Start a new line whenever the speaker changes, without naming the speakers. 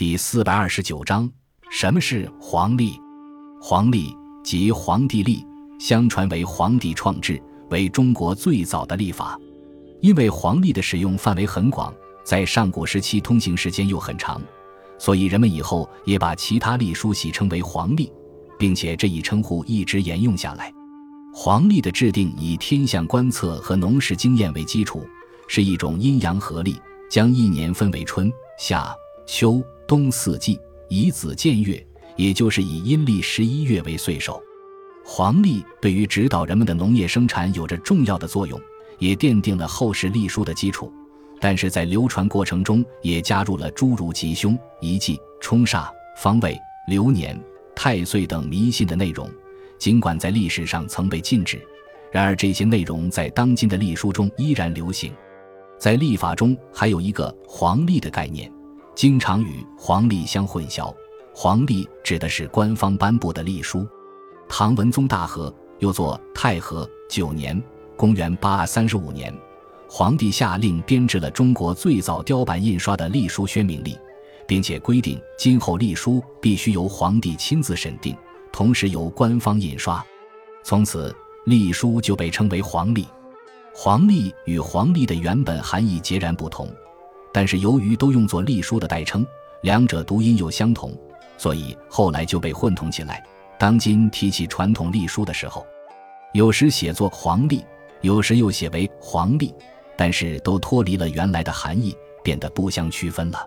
第四百二十九章：什么是黄历？黄历即黄帝历，相传为黄帝创制，为中国最早的历法。因为黄历的使用范围很广，在上古时期通行时间又很长，所以人们以后也把其他历书戏称为黄历，并且这一称呼一直沿用下来。黄历的制定以天象观测和农事经验为基础，是一种阴阳合历，将一年分为春夏秋。冬四季以子建月，也就是以阴历十一月为岁首。黄历对于指导人们的农业生产有着重要的作用，也奠定了后世历书的基础。但是在流传过程中，也加入了诸如吉凶、遗忌、冲煞、方位、流年、太岁等迷信的内容。尽管在历史上曾被禁止，然而这些内容在当今的历书中依然流行。在历法中，还有一个黄历的概念。经常与黄历相混淆，黄历指的是官方颁布的历书。唐文宗大和又作太和九年（公元835年），皇帝下令编制了中国最早雕版印刷的历书宣明历，并且规定今后历书必须由皇帝亲自审定，同时由官方印刷。从此，历书就被称为黄历。黄历与黄历的原本含义截然不同。但是由于都用作隶书的代称，两者读音又相同，所以后来就被混同起来。当今提起传统隶书的时候，有时写作黄历，有时又写为黄历，但是都脱离了原来的含义，变得不相区分了。